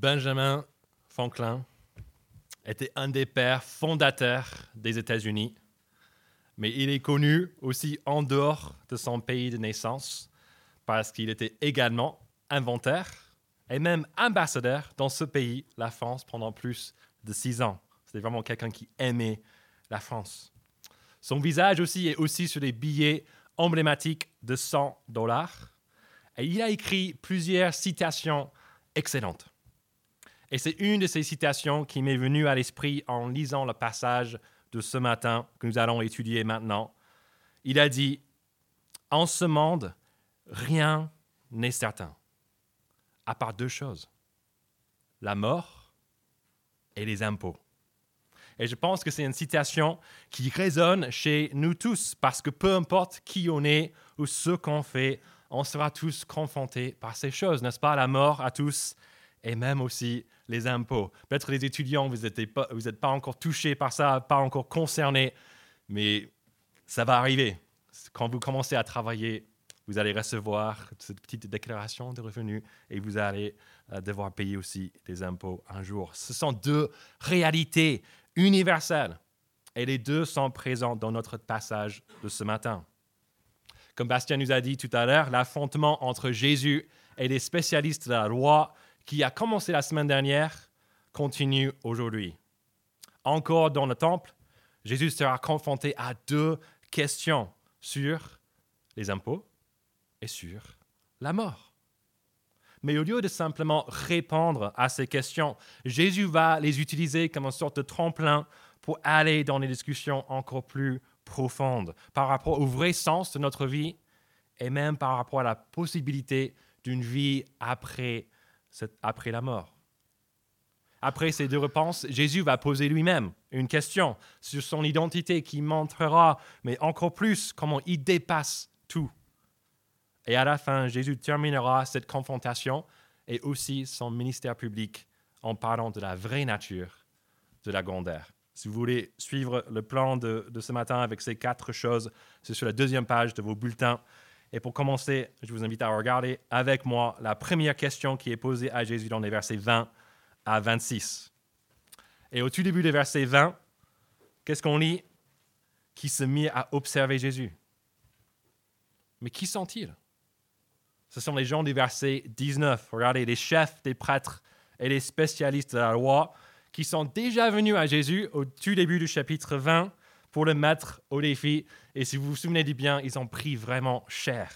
Benjamin Franklin était un des pères fondateurs des États-Unis, mais il est connu aussi en dehors de son pays de naissance parce qu'il était également inventeur et même ambassadeur dans ce pays, la France, pendant plus de six ans. C'était vraiment quelqu'un qui aimait la France. Son visage aussi est aussi sur les billets emblématiques de 100 dollars. Et il a écrit plusieurs citations excellentes. Et c'est une de ces citations qui m'est venue à l'esprit en lisant le passage de ce matin que nous allons étudier maintenant. Il a dit, En ce monde, rien n'est certain, à part deux choses, la mort et les impôts. Et je pense que c'est une citation qui résonne chez nous tous, parce que peu importe qui on est ou ce qu'on fait, on sera tous confrontés par ces choses, n'est-ce pas? La mort à tous, et même aussi les impôts. Peut-être les étudiants, vous n'êtes pas, pas encore touchés par ça, pas encore concernés, mais ça va arriver. Quand vous commencez à travailler, vous allez recevoir cette petite déclaration de revenus et vous allez euh, devoir payer aussi des impôts un jour. Ce sont deux réalités universelles et les deux sont présents dans notre passage de ce matin. Comme Bastien nous a dit tout à l'heure, l'affrontement entre Jésus et les spécialistes de la loi qui a commencé la semaine dernière continue aujourd'hui. Encore dans le temple, Jésus sera confronté à deux questions sur les impôts et sur la mort. Mais au lieu de simplement répondre à ces questions, Jésus va les utiliser comme une sorte de tremplin pour aller dans des discussions encore plus profondes par rapport au vrai sens de notre vie et même par rapport à la possibilité d'une vie après après la mort. Après ces deux réponses, Jésus va poser lui-même une question sur son identité qui montrera, mais encore plus, comment il dépasse tout. Et à la fin, Jésus terminera cette confrontation et aussi son ministère public en parlant de la vraie nature de la grandeur. Si vous voulez suivre le plan de ce matin avec ces quatre choses, c'est sur la deuxième page de vos bulletins. Et pour commencer, je vous invite à regarder avec moi la première question qui est posée à Jésus dans les versets 20 à 26. Et au tout début des versets 20, qu'est-ce qu'on lit Qui se mit à observer Jésus? Mais qui sont-ils? Ce sont les gens du verset 19. Regardez, les chefs des prêtres et les spécialistes de la loi qui sont déjà venus à Jésus au tout début du chapitre 20 pour le mettre au défi. Et si vous vous souvenez du bien, ils ont pris vraiment cher.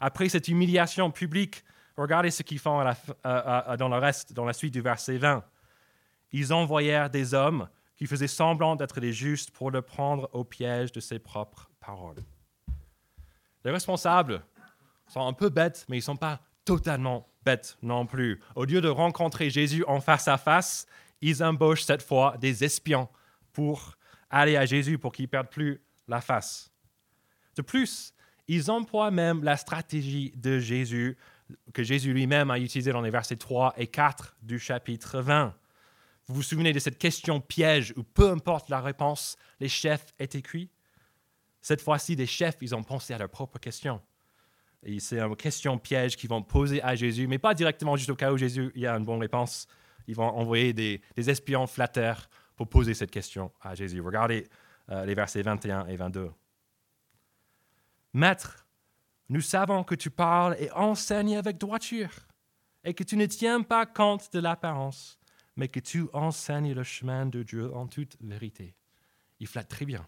Après cette humiliation publique, regardez ce qu'ils font dans le reste, dans la suite du verset 20. Ils envoyèrent des hommes qui faisaient semblant d'être des justes pour le prendre au piège de ses propres paroles. Les responsables sont un peu bêtes, mais ils ne sont pas totalement bêtes non plus. Au lieu de rencontrer Jésus en face à face, ils embauchent cette fois des espions pour aller à Jésus pour qu'il ne perde plus la face. De plus, ils emploient même la stratégie de Jésus que Jésus lui-même a utilisée dans les versets 3 et 4 du chapitre 20. Vous vous souvenez de cette question piège où peu importe la réponse, les chefs étaient cuits? Cette fois-ci, les chefs, ils ont pensé à leur propre question. Et c'est une question piège qu'ils vont poser à Jésus, mais pas directement juste au cas où Jésus y a une bonne réponse. Ils vont envoyer des espions flatteurs pour poser cette question à Jésus. Regardez euh, les versets 21 et 22. Maître, nous savons que tu parles et enseignes avec droiture, et que tu ne tiens pas compte de l'apparence, mais que tu enseignes le chemin de Dieu en toute vérité. Il flatte très bien.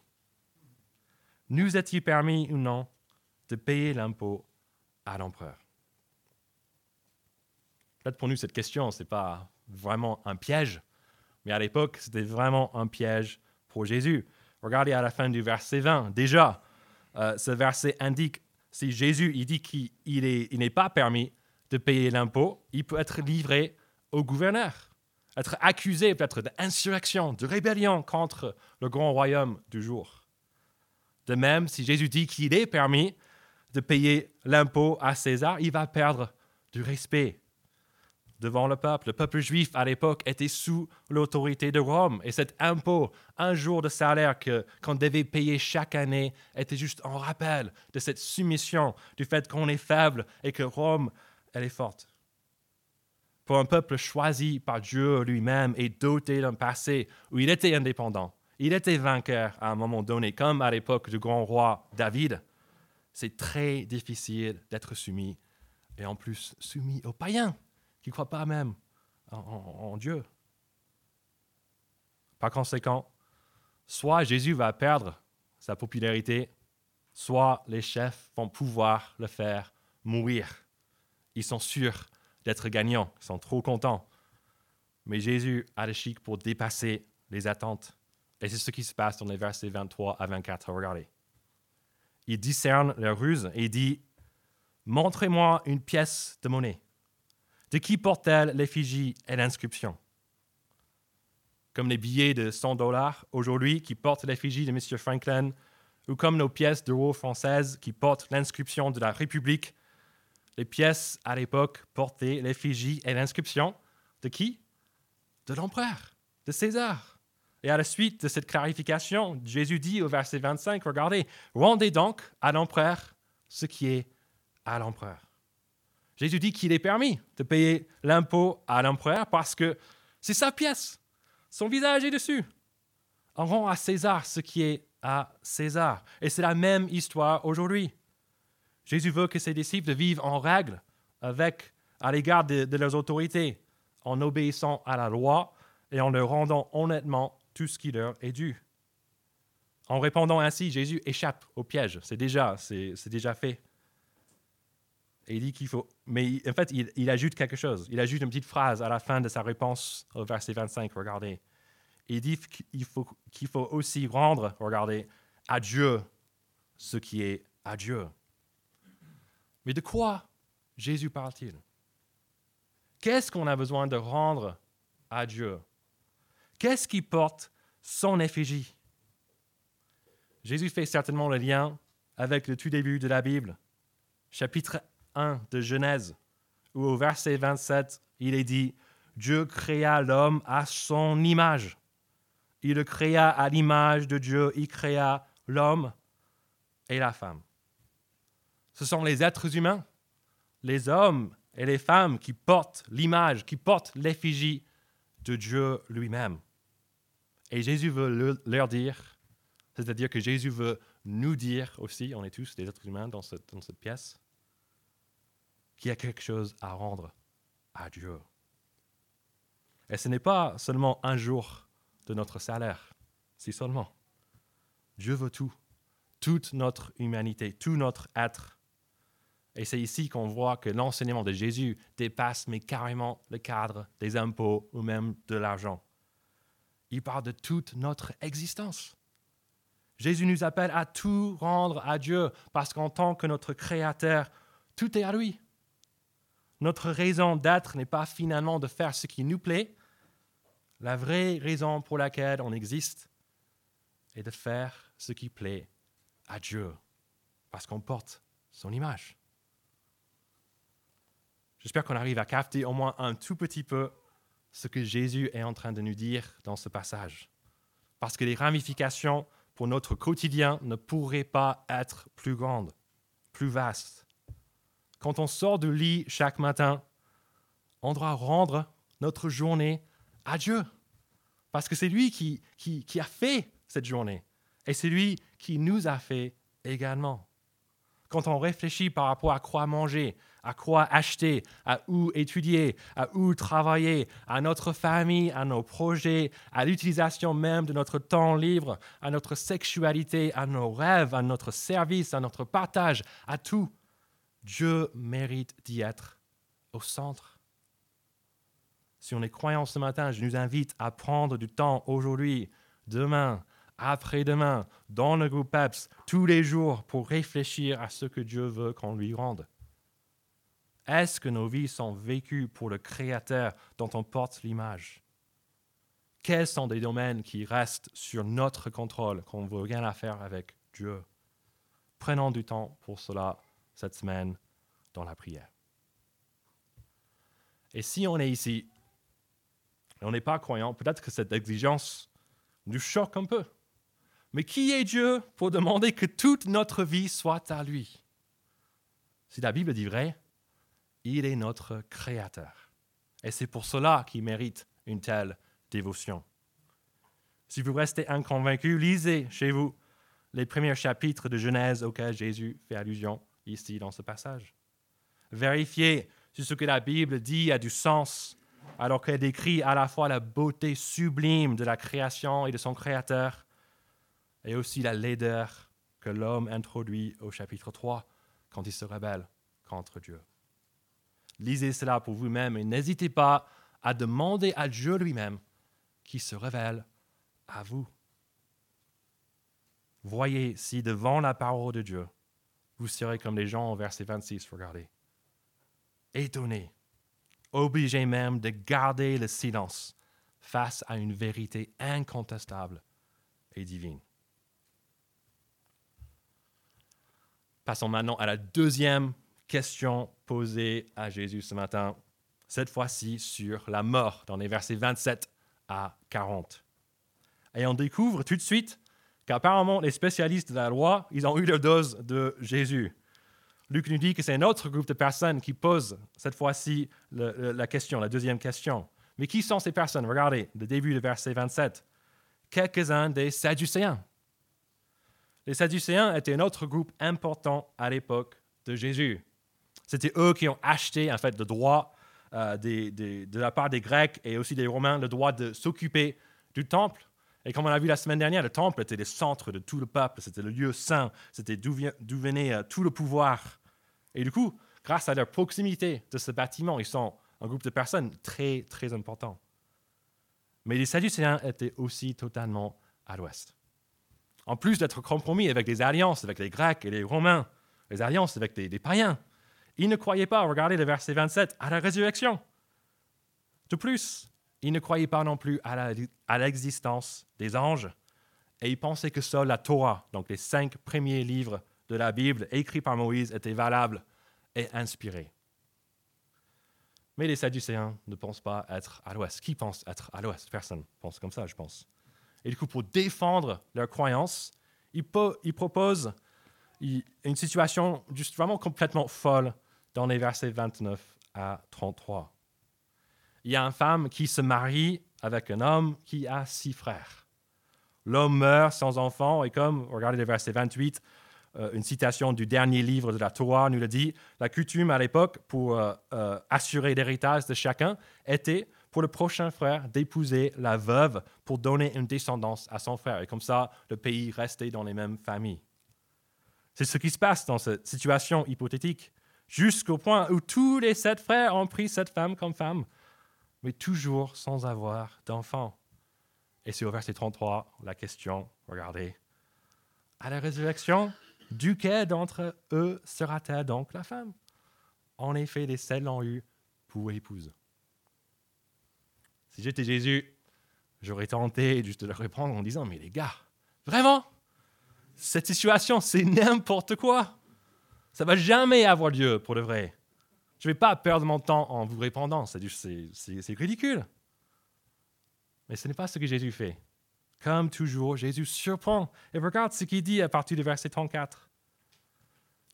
Nous est-il permis ou non de payer l'impôt à l'empereur? Peut-être pour nous, cette question, ce n'est pas vraiment un piège, mais à l'époque, c'était vraiment un piège pour Jésus. Regardez à la fin du verset 20. Déjà, euh, ce verset indique, si Jésus il dit qu'il n'est pas permis de payer l'impôt, il peut être livré au gouverneur, être accusé peut-être d'insurrection, de rébellion contre le grand royaume du jour. De même, si Jésus dit qu'il est permis de payer l'impôt à César, il va perdre du respect devant le peuple. Le peuple juif à l'époque était sous l'autorité de Rome et cet impôt, un jour de salaire qu'on devait payer chaque année, était juste un rappel de cette soumission, du fait qu'on est faible et que Rome, elle est forte. pour un peuple choisi par Dieu lui-même et doté d'un passé où il était indépendant. Il était vainqueur à un moment donné, comme à l'époque du grand roi David. C'est très difficile d'être soumis, et en plus soumis aux païens qui ne croient pas même en, en Dieu. Par conséquent, soit Jésus va perdre sa popularité, soit les chefs vont pouvoir le faire mourir. Ils sont sûrs d'être gagnants, ils sont trop contents. Mais Jésus a le chic pour dépasser les attentes. Et c'est ce qui se passe dans les versets 23 à 24. Regardez. Il discerne leur ruse et dit Montrez-moi une pièce de monnaie. De qui porte-t-elle l'effigie et l'inscription? Comme les billets de 100 dollars aujourd'hui qui portent l'effigie de M. Franklin, ou comme nos pièces d'euros françaises qui portent l'inscription de la République les pièces à l'époque portaient l'effigie et l'inscription de qui? De l'empereur, de César. Et à la suite de cette clarification, Jésus dit au verset 25, regardez, rendez donc à l'empereur ce qui est à l'empereur. Jésus dit qu'il est permis de payer l'impôt à l'empereur parce que c'est sa pièce, son visage est dessus. On rend à César ce qui est à César. Et c'est la même histoire aujourd'hui. Jésus veut que ses disciples vivent en règle avec, à l'égard de, leurs autorités, en obéissant à la loi et en leur rendant honnêtement tout ce qui leur est dû. En répondant ainsi, Jésus échappe au piège. C'est déjà, c'est, déjà fait. Et il dit qu'il faut. Mais en fait, il, ajoute quelque chose. Il ajoute une petite phrase à la fin de sa réponse au verset 25. Regardez. Il dit qu'il faut, qu'il faut aussi rendre, regardez, à Dieu ce qui est à Dieu. Mais de quoi Jésus parle-t-il? Qu'est-ce qu'on a besoin de rendre à Dieu? Qu'est-ce qui porte son effigie? Jésus fait certainement le lien avec le tout début de la Bible, chapitre 1 de Genèse, où au verset 27, il est dit, Dieu créa l'homme à son image. Il le créa à l'image de Dieu, il créa l'homme et la femme. Ce sont les êtres humains, les hommes et les femmes qui portent l'image, qui portent l'effigie de Dieu lui-même. Et Jésus veut leur dire, c'est-à-dire que Jésus veut nous dire aussi, on est tous des êtres humains dans cette, dans cette pièce, qu'il y a quelque chose à rendre à Dieu. Et ce n'est pas seulement un jour de notre salaire, si seulement. Dieu veut tout, toute notre humanité, tout notre être et c'est ici qu'on voit que l'enseignement de Jésus dépasse mais carrément le cadre des impôts ou même de l'argent. Il parle de toute notre existence. Jésus nous appelle à tout rendre à Dieu parce qu'en tant que notre Créateur, tout est à lui. Notre raison d'être n'est pas finalement de faire ce qui nous plaît. La vraie raison pour laquelle on existe est de faire ce qui plaît à Dieu parce qu'on porte son image. J'espère qu'on arrive à capter au moins un tout petit peu ce que Jésus est en train de nous dire dans ce passage. Parce que les ramifications pour notre quotidien ne pourraient pas être plus grandes, plus vastes. Quand on sort du lit chaque matin, on doit rendre notre journée à Dieu. Parce que c'est lui qui, qui, qui a fait cette journée. Et c'est lui qui nous a fait également. Quand on réfléchit par rapport à quoi manger, à quoi acheter, à où étudier, à où travailler, à notre famille, à nos projets, à l'utilisation même de notre temps libre, à notre sexualité, à nos rêves, à notre service, à notre partage, à tout. Dieu mérite d'y être au centre. Si on est croyant ce matin, je nous invite à prendre du temps aujourd'hui, demain, après-demain, dans le groupe PEPS, tous les jours, pour réfléchir à ce que Dieu veut qu'on lui rende. Est-ce que nos vies sont vécues pour le Créateur dont on porte l'image? Quels sont des domaines qui restent sur notre contrôle, qu'on ne veut rien à faire avec Dieu? Prenons du temps pour cela cette semaine dans la prière. Et si on est ici, et on n'est pas croyant, peut-être que cette exigence nous choque un peu. Mais qui est Dieu pour demander que toute notre vie soit à lui? Si la Bible dit vrai, il est notre créateur. Et c'est pour cela qu'il mérite une telle dévotion. Si vous restez inconvaincu, lisez chez vous les premiers chapitres de Genèse auxquels Jésus fait allusion ici dans ce passage. Vérifiez si ce que la Bible dit a du sens, alors qu'elle décrit à la fois la beauté sublime de la création et de son Créateur, et aussi la laideur que l'homme introduit au chapitre 3 quand il se rebelle contre Dieu. Lisez cela pour vous-même et n'hésitez pas à demander à Dieu lui-même qui se révèle à vous. Voyez si devant la parole de Dieu, vous serez comme les gens au verset 26, regardez. Étonnés, obligés même de garder le silence face à une vérité incontestable et divine. Passons maintenant à la deuxième question posée à Jésus ce matin, cette fois-ci sur la mort, dans les versets 27 à 40. Et on découvre tout de suite qu'apparemment les spécialistes de la loi, ils ont eu leur dose de Jésus. Luc nous dit que c'est un autre groupe de personnes qui posent cette fois-ci la question, la deuxième question. Mais qui sont ces personnes? Regardez, le début du verset 27. Quelques-uns des Sadducéens. Les Sadducéens étaient un autre groupe important à l'époque de Jésus. C'était eux qui ont acheté en fait le droit euh, de la part des Grecs et aussi des Romains, le droit de s'occuper du temple. Et comme on a vu la semaine dernière, le temple était le centre de tout le peuple, c'était le lieu saint, c'était d'où venait euh, tout le pouvoir. Et du coup, grâce à leur proximité de ce bâtiment, ils sont un groupe de personnes très, très important. Mais les Sadducéens étaient aussi totalement à l'ouest en plus d'être compromis avec des alliances avec les Grecs et les Romains, les alliances avec des, païens, ils ne croyaient pas, regardez le verset 27, à la résurrection. De plus, ils ne croyaient pas non plus à l'existence des anges, et ils pensaient que seule la Torah, donc les cinq premiers livres de la Bible écrits par Moïse, étaient valables et inspirés. Mais les Sadducéens ne pensent pas être à l'ouest. Qui pense être à l'ouest? Personne pense comme ça, je pense. Et du coup, pour défendre leur croyance, ils, proposent une situation juste vraiment complètement folle dans les versets 29 à 33. Il y a une femme qui se marie avec un homme qui a six frères. L'homme meurt sans enfant et comme, regardez le verset 28, euh, une citation du dernier livre de la Torah nous le dit, la coutume à l'époque pour euh, euh, assurer l'héritage de chacun était pour le prochain frère d'épouser la veuve pour donner une descendance à son frère. Et comme ça, le pays restait dans les mêmes familles. C'est ce qui se passe dans cette situation hypothétique, jusqu'au point où tous les sept frères ont pris cette femme comme femme, mais toujours sans avoir d'enfant. Et c'est au verset 33, la question, regardez, à la résurrection, duquel d'entre eux sera-t-elle donc la femme? En effet, les sept l'ont eu pour épouse. Si j'étais Jésus, j'aurais tenté juste de leur répondre en disant, mais les gars, vraiment, cette situation, c'est n'importe quoi. Ça va jamais avoir lieu pour le vrai. Je ne vais pas perdre mon temps en vous répondant, c'est ridicule. Mais ce n'est pas ce que Jésus fait. Comme toujours, Jésus surprend. Et regarde ce qu'il dit à partir du verset 34.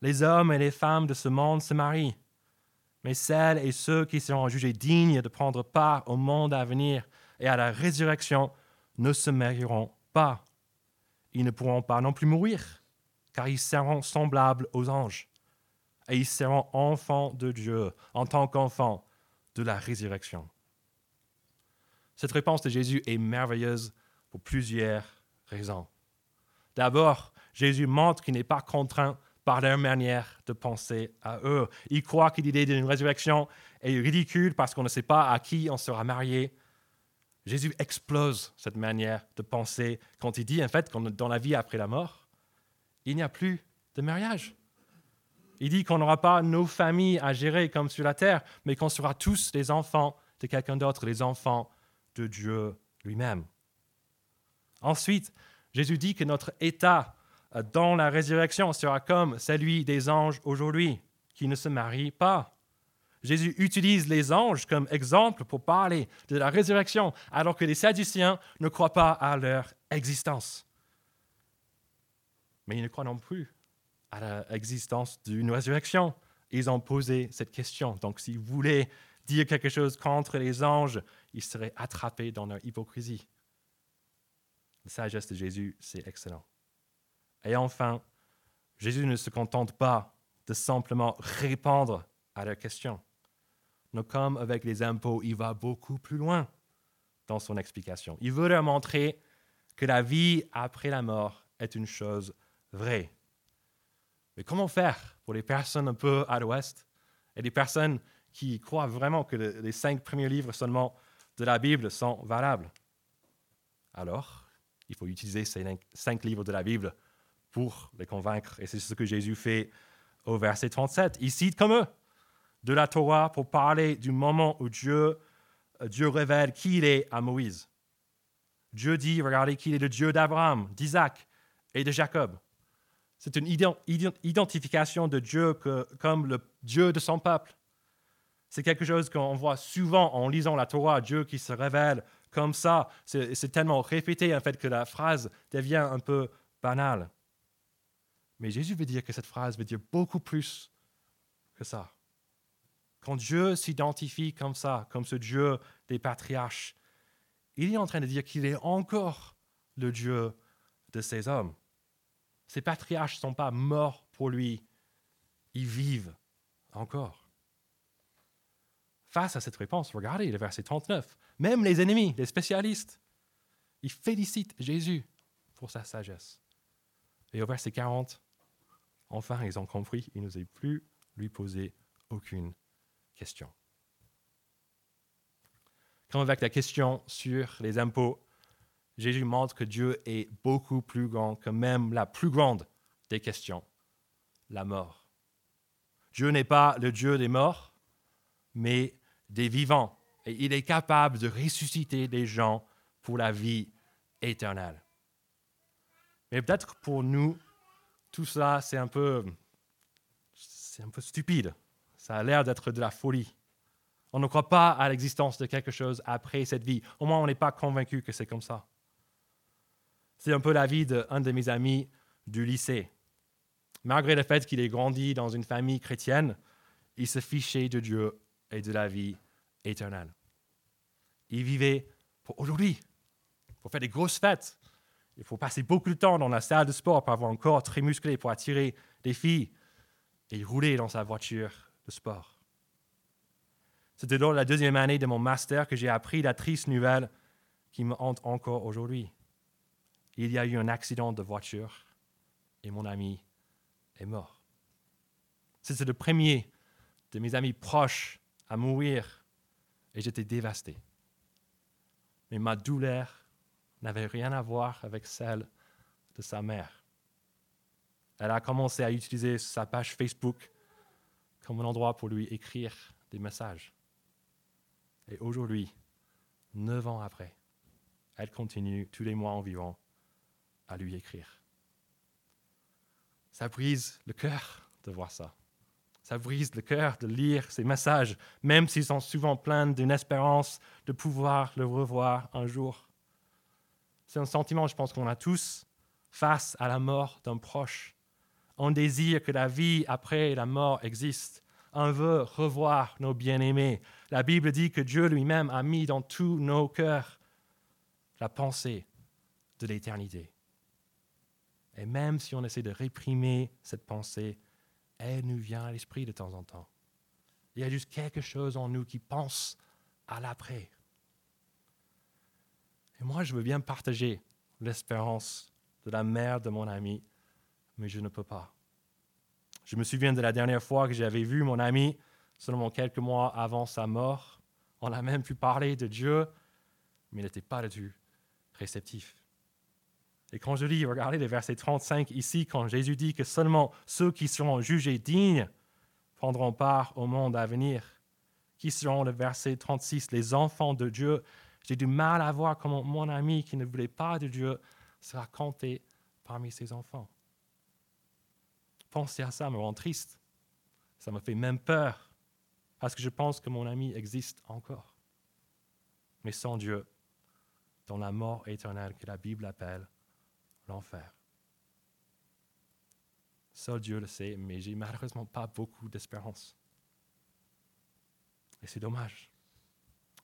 Les hommes et les femmes de ce monde se marient mais celles et ceux qui seront jugés dignes de prendre part au monde à venir et à la résurrection ne se marieront pas. Ils ne pourront pas non plus mourir, car ils seront semblables aux anges, et ils seront enfants de Dieu en tant qu'enfants de la résurrection. Cette réponse de Jésus est merveilleuse pour plusieurs raisons. D'abord, Jésus montre qu'il n'est pas contraint par leur manière de penser à eux. Ils croient que l'idée d'une résurrection est ridicule parce qu'on ne sait pas à qui on sera marié. Jésus explose cette manière de penser quand il dit en fait que dans la vie après la mort, il n'y a plus de mariage. Il dit qu'on n'aura pas nos familles à gérer comme sur la terre, mais qu'on sera tous les enfants de quelqu'un d'autre, les enfants de Dieu lui-même. Ensuite, Jésus dit que notre état euh, dans la résurrection sera comme celui des anges aujourd'hui, qui ne se marient pas. Jésus utilise les anges comme exemple pour parler de la résurrection, alors que les Sadduciens ne croient pas à leur existence. Mais ils ne croient non plus à l'existence d'une résurrection. Ils ont posé cette question. Donc, si vous voulez dire quelque chose contre les anges, ils seraient attrapés dans leur hypocrisie. La sagesse de Jésus, c'est excellent. Et enfin, Jésus ne se contente pas de simplement répondre à leurs questions. Mais comme avec les impôts, il va beaucoup plus loin dans son explication. Il veut leur montrer que la vie après la mort est une chose vraie. Mais comment faire pour les personnes un peu à l'ouest et les personnes qui croient vraiment que les cinq premiers livres seulement de la Bible sont valables? Alors, il faut utiliser ces cinq livres de la Bible pour les convaincre. Et c'est ce que Jésus fait au verset 37. Il cite comme eux de la Torah pour parler du moment où Dieu, euh, Dieu révèle qui il est à Moïse. Dieu dit, regardez qu'il est le Dieu d'Abraham, d'Isaac et de Jacob. C'est une identification de Dieu comme le Dieu de son peuple. C'est quelque chose qu'on voit souvent en lisant la Torah, Dieu qui se révèle comme ça. C'est tellement répété en fait que la phrase devient un peu banale. Mais Jésus veut dire que cette phrase veut dire beaucoup plus que ça. Quand Dieu s'identifie comme ça, comme ce Dieu des patriarches, il est en train de dire qu'il est encore le Dieu de ces hommes. Ces patriarches ne sont pas morts pour lui, ils vivent encore. Face à cette réponse, regardez le verset 39. Même les ennemis, les spécialistes, ils félicitent Jésus pour sa sagesse. Et au verset 40, enfin, ils ont compris, il n'osait plus lui poser aucune question. Comme avec la question sur les impôts, Jésus montre que Dieu est beaucoup plus grand que même la plus grande des questions, la mort. Dieu n'est pas le Dieu des morts, mais des vivants. Et il est capable de ressusciter des gens pour la vie éternelle. Mais peut-être pour nous, tout ça, c'est un peu, c'est un peu stupide. Ça a l'air d'être de la folie. On ne croit pas à l'existence de quelque chose après cette vie. Au moins, on n'est pas convaincu que c'est comme ça. C'est un peu la vie d'un de mes amis du lycée. Malgré le fait qu'il ait grandi dans une famille chrétienne, il se fichait de Dieu et de la vie éternelle. Il vivait pour aujourd'hui, pour faire des grosses fêtes. Il faut passer beaucoup de temps dans la salle de sport pour avoir un corps très musclé pour attirer des filles et rouler dans sa voiture de sport. C'était dans la deuxième année de mon master que j'ai appris la triste nouvelle qui me hante encore aujourd'hui. Il y a eu un accident de voiture et mon ami est mort. C'était le premier de mes amis proches à mourir et j'étais dévasté. Mais ma douleur n'avait rien à voir avec celle de sa mère. Elle a commencé à utiliser sa page Facebook comme un endroit pour lui écrire des messages. Et aujourd'hui, neuf ans après, elle continue tous les mois environ à lui écrire. Ça brise le cœur de voir ça. Ça brise le cœur de lire ces messages, même s'ils sont souvent pleins d'une espérance de pouvoir le revoir un jour. C'est un sentiment, je pense qu'on a tous, face à la mort d'un proche. On désire que la vie après la mort existe. On veut revoir nos bien-aimés. La Bible dit que Dieu lui-même a mis dans tous nos cœurs la pensée de l'éternité. Et même si on essaie de réprimer cette pensée, elle nous vient à l'esprit de temps en temps. Il y a juste quelque chose en nous qui pense à l'après. Et moi, je veux bien partager l'espérance de la mère de mon ami, mais je ne peux pas. Je me souviens de la dernière fois que j'avais vu mon ami, seulement quelques mois avant sa mort. On a même pu parler de Dieu, mais il n'était pas du tout réceptif. Et quand je lis, regardez le verset 35 ici, quand Jésus dit que seulement ceux qui seront jugés dignes prendront part au monde à venir, qui seront le verset 36, les enfants de Dieu. J'ai du mal à voir comment mon ami qui ne voulait pas de Dieu sera compté parmi ses enfants. Penser à ça me rend triste. Ça me fait même peur, parce que je pense que mon ami existe encore. Mais sans Dieu, dans la mort éternelle que la Bible appelle l'enfer. Seul Dieu le sait, mais j'ai malheureusement pas beaucoup d'espérance. Et c'est dommage.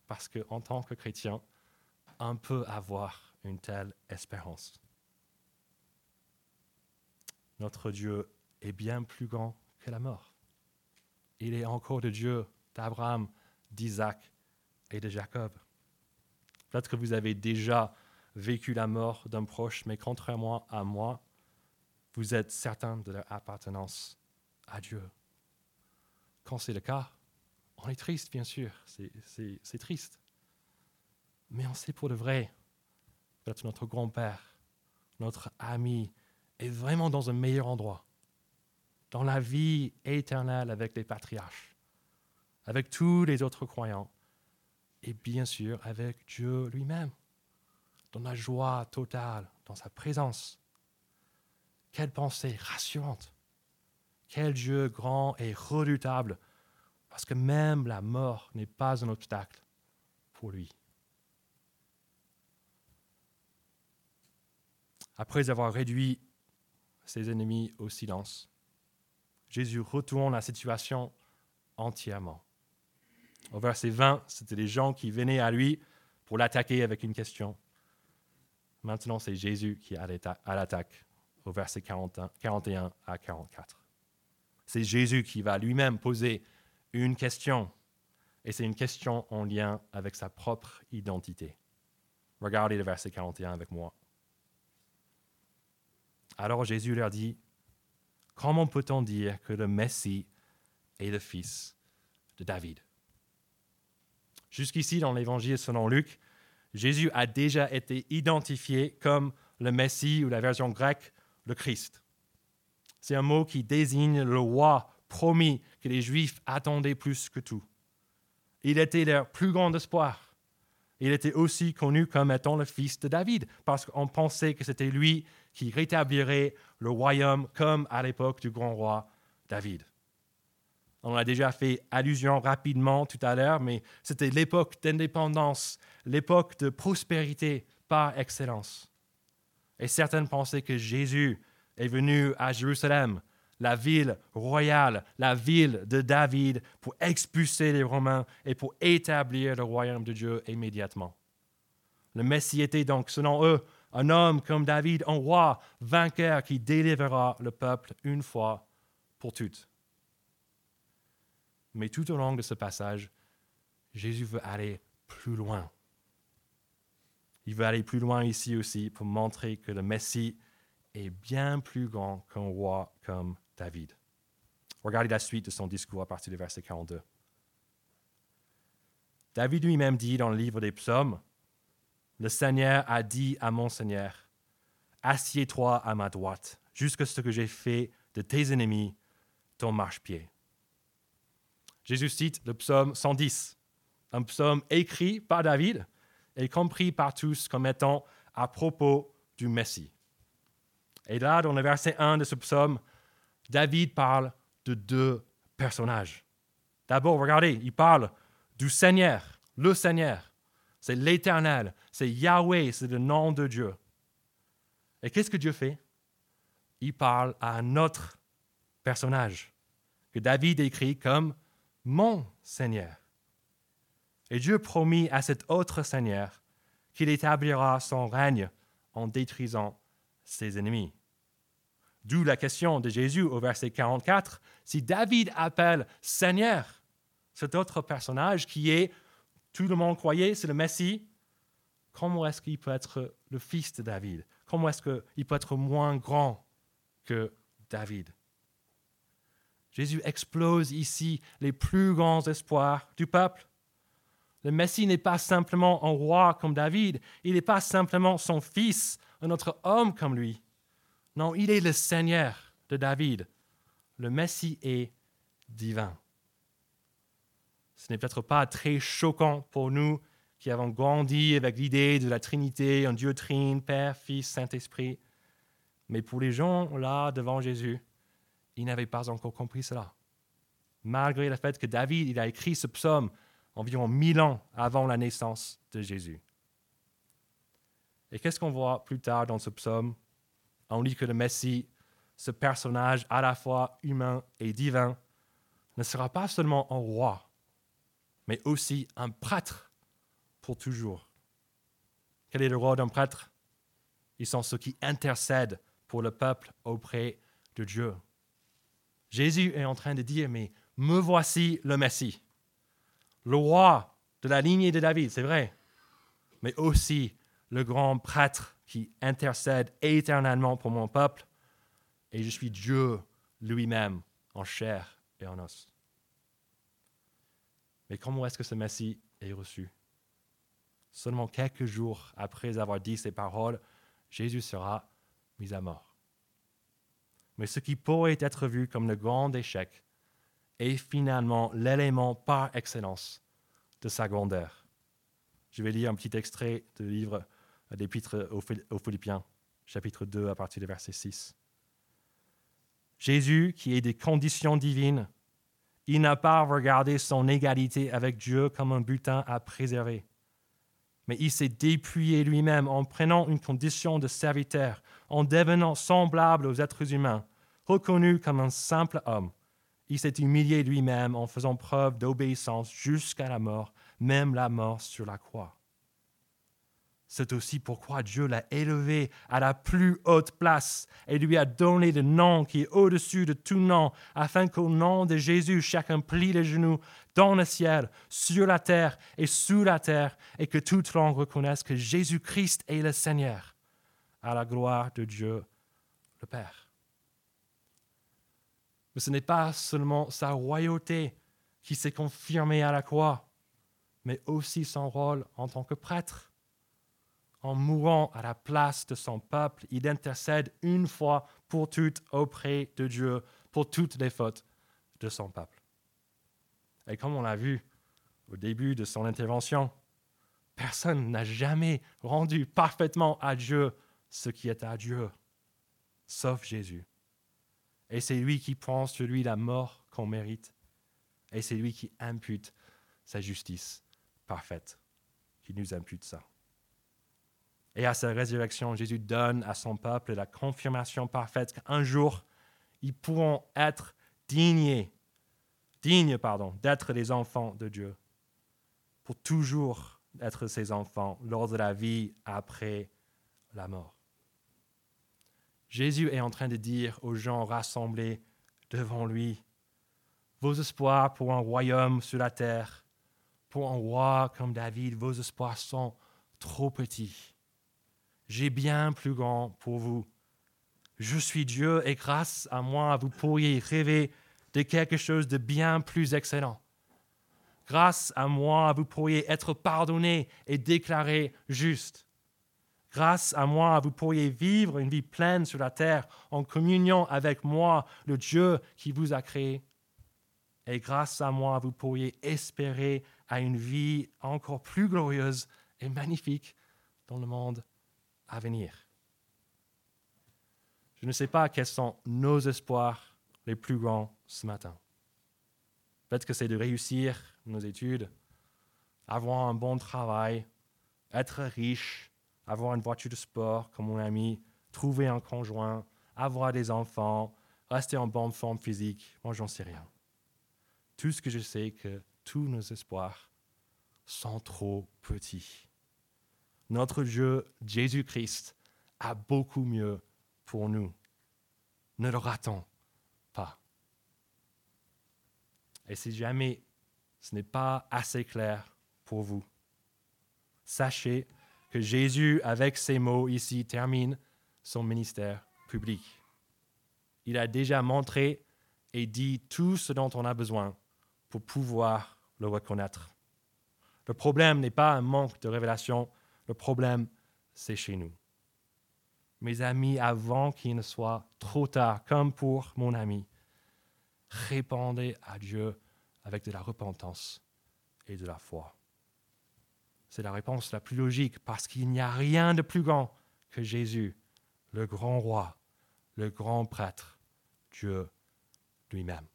Parce qu'en tant que chrétien, on peut avoir une telle espérance. Notre Dieu est bien plus grand que la mort. Il est encore le Dieu d'Abraham, d'Isaac et de Jacob. Peut-être que vous avez déjà vécu la mort d'un proche, mais contrairement à moi, vous êtes certain de leur appartenance à Dieu. Quand c'est le cas, on est triste, bien sûr, c'est triste. Mais on sait pour de vrai, peut-être notre grand-père, notre ami, est vraiment dans un meilleur endroit, dans la vie éternelle avec les patriarches, avec tous les autres croyants, et bien sûr avec Dieu lui-même, dans la joie totale, dans sa présence. Quelle pensée rassurante. Quel Dieu grand et redoutable, parce que même la mort n'est pas un obstacle pour lui. Après avoir réduit ses ennemis au silence, Jésus retourne la situation entièrement. Au verset 20, c'était les gens qui venaient à lui pour l'attaquer avec une question. Maintenant, c'est Jésus qui est à l'attaque au verset 41 à 44. C'est Jésus qui va lui-même poser une question, et c'est une question en lien avec sa propre identité. Regardez le verset 41 avec moi. Alors Jésus leur dit, Comment peut-on dire que le Messie est le fils de David? Jusqu'ici, dans l'Évangile selon Luc, Jésus a déjà été identifié comme le Messie ou la version grecque, le Christ. C'est un mot qui désigne le roi promis que les Juifs attendaient plus que tout. Il était leur plus grand espoir. Il était aussi connu comme étant le fils de David, parce qu'on pensait que c'était lui qui rétablirait le royaume comme à l'époque du grand roi David. On a déjà fait allusion rapidement tout à l'heure, mais c'était l'époque d'indépendance, l'époque de prospérité par excellence. Et certaines pensaient que Jésus est venu à Jérusalem, la ville royale, la ville de David, pour expulser les Romains et pour établir le royaume de Dieu immédiatement. Le Messie était donc, selon eux, un homme comme David, un roi vainqueur qui délivrera le peuple une fois pour toutes. Mais tout au long de ce passage, Jésus veut aller plus loin. Il veut aller plus loin ici aussi pour montrer que le Messie est bien plus grand qu'un roi comme David. Regardez la suite de son discours à partir du verset 42. David lui-même dit dans le livre des psaumes, Le Seigneur a dit à mon Seigneur, Assieds-toi à ma droite, jusqu'à ce que j'ai fait de tes ennemis ton marchepied. Jésus cite le psaume 110, un psaume écrit par David et compris par tous comme étant à propos du Messie. Et là, dans le verset 1 de ce psaume, David parle de deux personnages. D'abord, regardez, il parle du Seigneur, le Seigneur. C'est l'Éternel, c'est Yahweh, c'est le nom de Dieu. Et qu'est-ce que Dieu fait? Il parle à un autre personnage que David écrit comme mon Seigneur. Et Dieu promit à cet autre Seigneur qu'il établira son règne en détruisant ses ennemis. D'où la question de Jésus au verset 44, si David appelle Seigneur cet autre personnage qui est, tout le monde croyait, c'est le Messie, comment est-ce qu'il peut être le fils de David? Comment est-ce qu'il peut être moins grand que David? Jésus explose ici les plus grands espoirs du peuple. Le Messie n'est pas simplement un roi comme David, il n'est pas simplement son fils, un autre homme comme lui. Non, il est le Seigneur de David. Le Messie est divin. Ce n'est peut-être pas très choquant pour nous qui avons grandi avec l'idée de la Trinité, un Dieu trine, Père, Fils, Saint-Esprit. Mais pour les gens là devant Jésus, il n'avait pas encore compris cela. Malgré le fait que David a écrit ce psaume environ mille ans avant la naissance de Jésus. Et qu'est-ce qu'on voit plus tard dans ce psaume? On lit que le Messie, ce personnage à la fois humain et divin, ne sera pas seulement un roi, mais aussi un prêtre pour toujours. Quel est le rôle d'un prêtre? Ils sont ceux qui intercèdent pour le peuple auprès de Dieu. Jésus est en train de dire, mais me voici le Messie, le roi de la lignée de David, c'est vrai, mais aussi le grand prêtre qui intercède éternellement pour mon peuple, et je suis Dieu lui-même en chair et en os. Mais comment est-ce que ce Messie est reçu? Seulement quelques jours après avoir dit ces paroles, Jésus sera mis à mort. Mais ce qui pourrait être vu comme le grand échec est finalement l'élément par excellence de sa grandeur. Je vais lire un petit extrait du livre d'Épître aux Philippiens, chapitre 2, à partir du verset 6. Jésus, qui est des conditions divines, il n'a pas regardé son égalité avec Dieu comme un butin à préserver, mais il s'est dépouillé lui-même en prenant une condition de serviteur, en devenant semblable aux êtres humains, reconnu comme un simple homme. Il s'est humilié lui-même en faisant preuve d'obéissance jusqu'à la mort, même la mort sur la croix. C'est aussi pourquoi Dieu l'a élevé à la plus haute place et lui a donné le nom qui est au-dessus de tout nom, afin qu'au nom de Jésus, chacun plie les genoux dans le ciel, sur la terre et sous la terre, et que toute langue reconnaisse que Jésus-Christ est le Seigneur, à la gloire de Dieu le Père. Mais ce n'est pas seulement sa royauté qui s'est confirmée à la croix, mais aussi son rôle en tant que prêtre en mourant à la place de son peuple, il intercède une fois pour toutes auprès de Dieu pour toutes les fautes de son peuple. Et comme on l'a vu au début de son intervention, personne n'a jamais rendu parfaitement à Dieu ce qui est à Dieu, sauf Jésus. Et c'est lui qui prend sur lui la mort qu'on mérite. Et c'est lui qui impute sa justice parfaite, qui nous impute ça. Et à sa résurrection, Jésus donne à son peuple la confirmation parfaite qu'un jour, ils pourront être dignes, dignes pardon, d'être les enfants de Dieu, pour toujours être ses enfants lors de la vie après la mort. Jésus est en train de dire aux gens rassemblés devant lui, vos espoirs pour un royaume sur la terre, pour un roi comme David, vos espoirs sont trop petits j'ai bien plus grand pour vous. Je suis Dieu et grâce à moi, vous pourriez rêver de quelque chose de bien plus excellent. Grâce à moi, vous pourriez être pardonné et déclaré juste. Grâce à moi, vous pourriez vivre une vie pleine sur la terre en communion avec moi, le Dieu qui vous a créé. Et grâce à moi, vous pourriez espérer à une vie encore plus glorieuse et magnifique dans le monde à venir. Je ne sais pas quels sont nos espoirs les plus grands ce matin. Peut-être que c'est de réussir nos études, avoir un bon travail, être riche, avoir une voiture de sport comme mon ami, trouver un conjoint, avoir des enfants, rester en bonne forme physique. Moi, j'en sais rien. Tout ce que je sais, que tous nos espoirs sont trop petits notre Dieu, Jésus-Christ, a beaucoup mieux pour nous. Ne le ratons pas. Et si jamais ce n'est pas assez clair pour vous, sachez que Jésus, avec ces mots ici, termine son ministère public. Il a déjà montré et dit tout ce dont on a besoin pour pouvoir le reconnaître. Le problème n'est pas un manque de révélation, le problème, c'est chez nous. Mes amis, avant qu'il ne soit trop tard, comme pour mon ami, répondez à Dieu avec de la repentance et de la foi. C'est la réponse la plus logique parce qu'il n'y a rien de plus grand que Jésus, le grand roi, le grand prêtre, Dieu lui-même.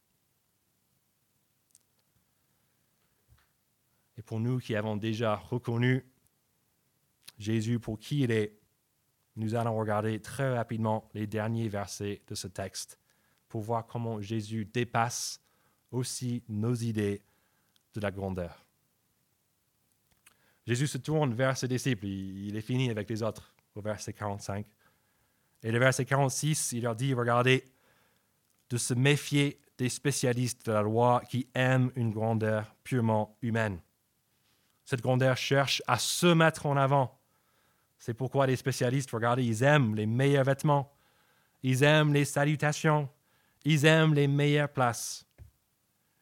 Et pour nous qui avons déjà reconnu Jésus pour qui il est, nous allons regarder très rapidement les derniers versets de ce texte pour voir comment Jésus dépasse aussi nos idées de la grandeur Jésus se tourne vers ses disciples, il, est fini avec les autres, au verset 45. Et le verset 46, il leur dit, regardez, de se méfier des spécialistes de la loi qui aiment une grandeur purement humaine. Cette grandeur cherche à se mettre en avant. C'est pourquoi les spécialistes, regardez, ils aiment les meilleurs vêtements, ils aiment les salutations, ils aiment les meilleures places.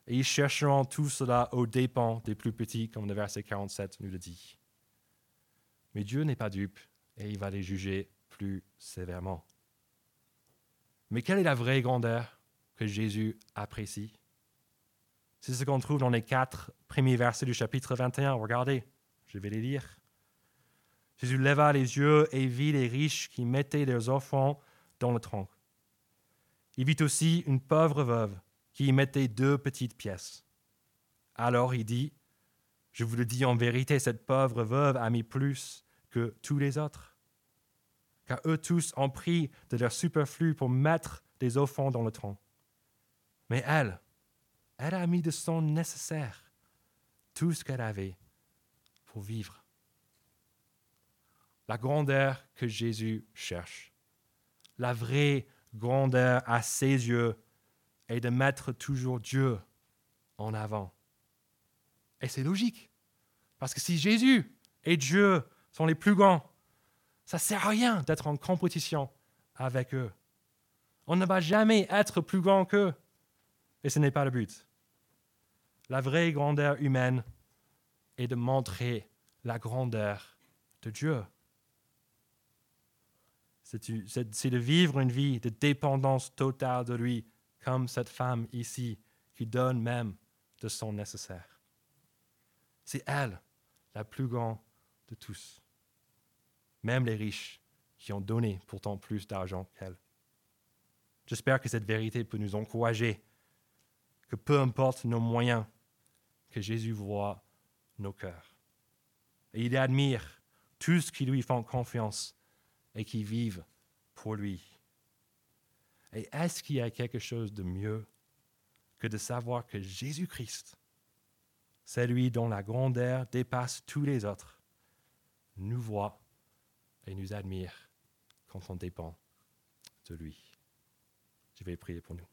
Et ils chercheront tout cela aux dépens des plus petits, comme le verset 47 nous le dit. Mais Dieu n'est pas dupe et il va les juger plus sévèrement. Mais quelle est la vraie grandeur que Jésus apprécie? C'est ce qu'on trouve dans les quatre premiers versets du chapitre 21. Regardez, je vais les lire. Jésus leva les yeux et vit les riches qui mettaient leurs enfants dans le tronc. Il vit aussi une pauvre veuve qui y mettait deux petites pièces. Alors il dit, Je vous le dis en vérité, cette pauvre veuve a mis plus que tous les autres. Car eux tous ont pris de leur superflu pour mettre des offrandes dans le tronc. Mais elle, elle a mis de son nécessaire, tout ce qu'elle avait pour vivre. La grandeur que Jésus cherche, la vraie grandeur à ses yeux est de mettre toujours Dieu en avant. Et c'est logique. Parce que si Jésus et Dieu sont les plus grands, ça ne sert à rien d'être en compétition avec eux. On ne va jamais être plus grand qu'eux. Et ce n'est pas le but. La vraie grandeur humaine est de montrer la grandeur de Dieu c'est de vivre une vie de dépendance totale de lui, comme cette femme ici, qui donne même de son nécessaire. C'est elle, la plus grande de tous. Même les riches qui ont donné pourtant plus d'argent qu'elle. J'espère que cette vérité peut nous encourager, que peu importe nos moyens, que Jésus voit nos cœurs. Et il admire tous qui lui font confiance et qui vivent pour lui. Et est-ce qu'il y a quelque chose de mieux que de savoir que Jésus-Christ, celui dont la grandeur dépasse tous les autres, nous voit et nous admire quand on dépend de lui? Je vais prier pour nous.